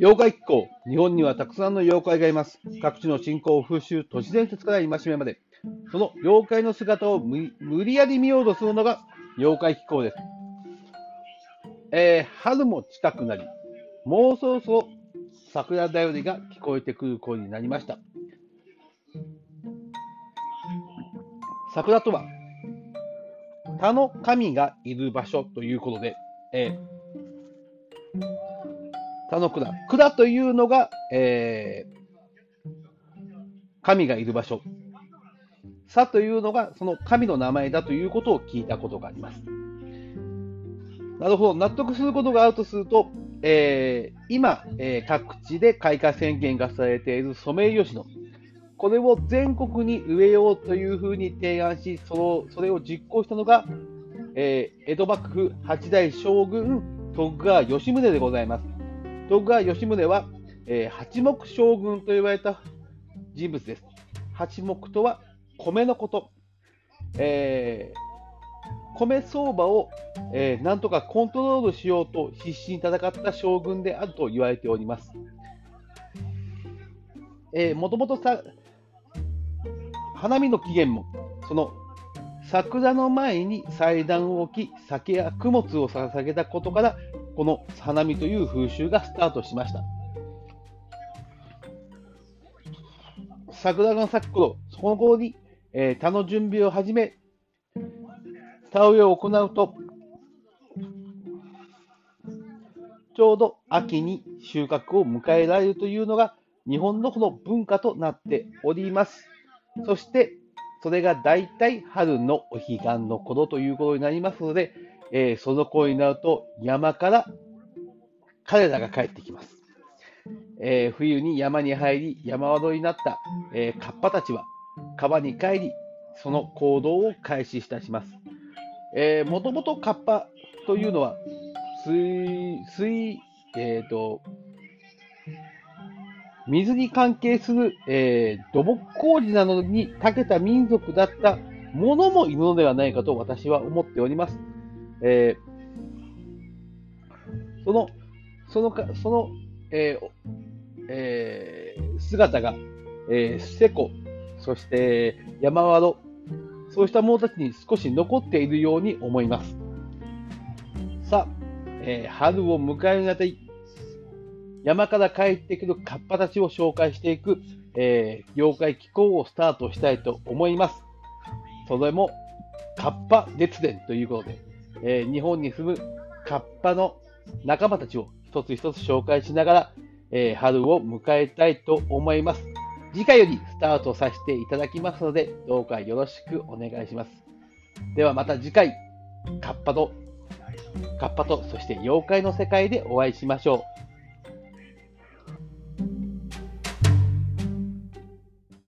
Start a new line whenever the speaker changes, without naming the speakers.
妖怪気候。日本にはたくさんの妖怪がいます。各地の信仰、風習、都市伝説から戒めまで。その妖怪の姿を無理やり見ようとするのが妖怪気候です。えー春も近くなり、もうそろそろ桜だよりが聞こえてくる頃になりました。桜とは、他の神がいる場所ということで、えー他の蔵。蔵というのが、えー神がいる場所。さというのが、その神の名前だということを聞いたことがあります。なるほど。納得することがあるとすると、えー今、えー各地で開花宣言がされているソメイヨシノ。これを全国に植えようというふうに提案し、そのそれを実行したのが、えー江戸幕府八代将軍徳川吉宗でございます。徳川吉宗は、えー八目将軍と言われた人物です。八目とは米のこと。えー米相場を、えーなんとかコントロールしようと必死に戦った将軍であると言われております。えー、もともとさ花見の起源も、その桜の前に祭壇を置き、酒や供物を捧げたことから、この花見という風習がスタートしました。桜が咲く頃、その頃に、えー田の準備を始め、田植えを行うと、ちょうど秋に収穫を迎えられるというのが日本のこの文化となっております。そして、それが大体春のお彼岸の頃ということになりますので、えーその頃になると山から彼らが帰ってきます。えー冬に山に入り、山宿りになった、えーカッパたちは川に帰り、その行動を開始いたします。えー、もともとカッパというのは、水、水、えっ、と、水に関係する、えー土木工事などに長けた民族だったものもいるのではないかと私は思っております。えーその、そのか、その、えーえー姿が、えー、セコ、そして山ワロ、そうした者たちに少し残っているように思います。さあ、えー春を迎えるあたり、山から帰ってくるカッパたちを紹介していく、えー妖怪気候をスタートしたいと思います。それも、カッパ列伝ということで、えー日本に住むカッパの仲間たちを一つ一つ紹介しながら、えー春を迎えたいと思います。次回よりスタートさせていただきますので、どうかよろしくお願いします。ではまた次回、カッパと、カッパと、そして妖怪の世界でお会いしましょう。